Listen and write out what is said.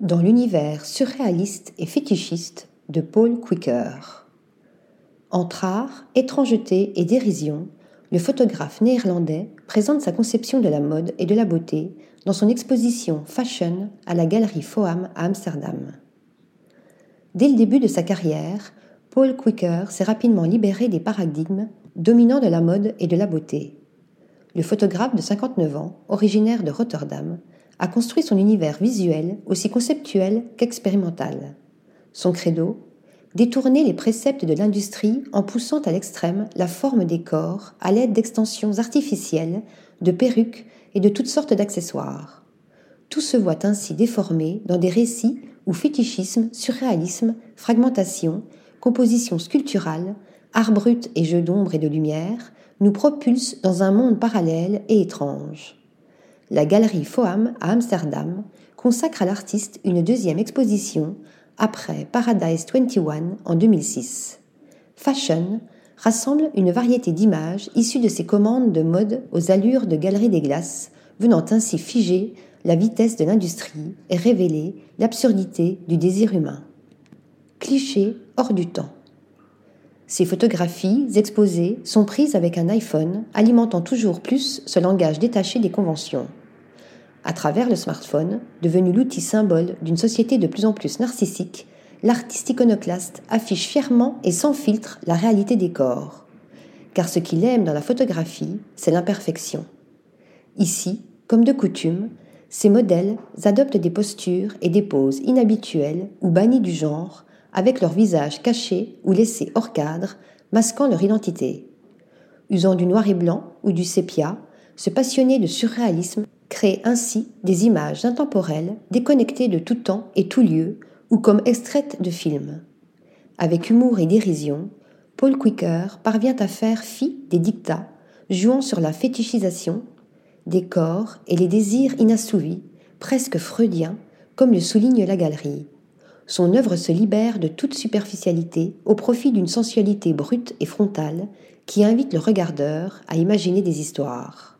dans l'univers surréaliste et fétichiste de Paul Quicker. Entre art, étrangeté et dérision, le photographe néerlandais présente sa conception de la mode et de la beauté dans son exposition Fashion à la galerie Foam à Amsterdam. Dès le début de sa carrière, Paul Quicker s'est rapidement libéré des paradigmes dominants de la mode et de la beauté. Le photographe de 59 ans, originaire de Rotterdam, a construit son univers visuel aussi conceptuel qu'expérimental. Son credo Détourner les préceptes de l'industrie en poussant à l'extrême la forme des corps à l'aide d'extensions artificielles, de perruques et de toutes sortes d'accessoires. Tout se voit ainsi déformé dans des récits où fétichisme, surréalisme, fragmentation, composition sculpturale, art brut et jeu d'ombre et de lumière nous propulsent dans un monde parallèle et étrange la galerie Foam à Amsterdam consacre à l'artiste une deuxième exposition après Paradise 21 en 2006. Fashion rassemble une variété d'images issues de ses commandes de mode aux allures de galeries des glaces, venant ainsi figer la vitesse de l'industrie et révéler l'absurdité du désir humain. Cliché hors du temps. Ces photographies exposées sont prises avec un iPhone, alimentant toujours plus ce langage détaché des conventions à travers le smartphone, devenu l'outil symbole d'une société de plus en plus narcissique, l'artiste iconoclaste affiche fièrement et sans filtre la réalité des corps. Car ce qu'il aime dans la photographie, c'est l'imperfection. Ici, comme de coutume, ces modèles adoptent des postures et des poses inhabituelles ou bannies du genre, avec leur visage caché ou laissé hors cadre, masquant leur identité. Usant du noir et blanc ou du sépia, ce passionné de surréalisme crée ainsi des images intemporelles déconnectées de tout temps et tout lieu ou comme extraites de films. Avec humour et dérision, Paul Quicker parvient à faire fi des dictats, jouant sur la fétichisation des corps et les désirs inassouvis, presque freudiens, comme le souligne la galerie. Son œuvre se libère de toute superficialité au profit d'une sensualité brute et frontale qui invite le regardeur à imaginer des histoires.